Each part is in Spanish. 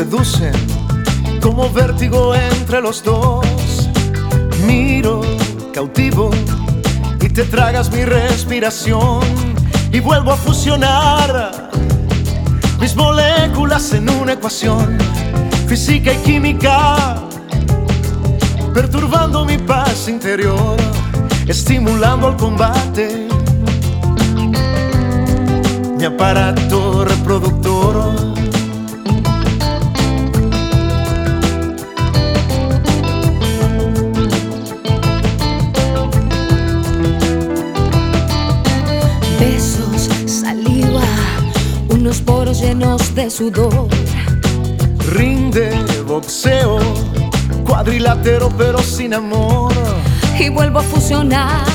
seducen como vértigo entre los dos. Miro cautivo y te tragas mi respiración y vuelvo a fusionar mis moléculas en una ecuación física y química, perturbando mi paz interior, estimulando el combate, mi aparato reproductor. Llenos de sudor. Rinde boxeo, cuadrilátero pero sin amor. Y vuelvo a fusionar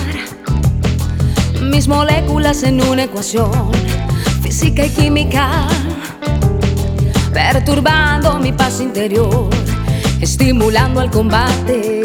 mis moléculas en una ecuación física y química, perturbando mi paz interior, estimulando el combate.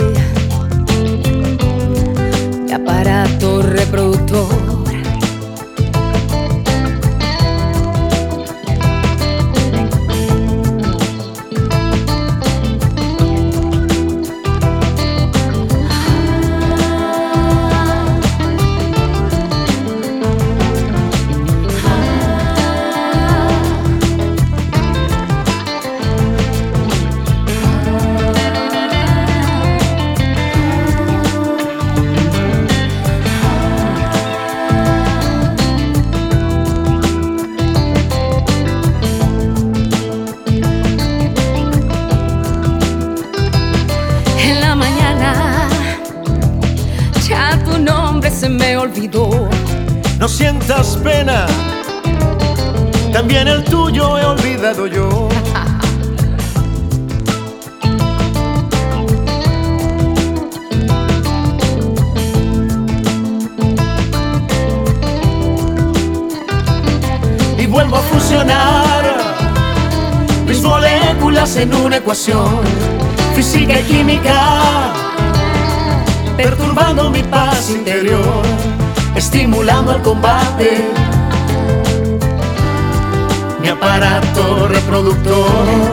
Se me olvidó. No sientas pena, también el tuyo he olvidado yo. Y vuelvo a fusionar mis moléculas en una ecuación física y química, perturbando mi paz interior, estimulando el combate, mi aparato reproductor.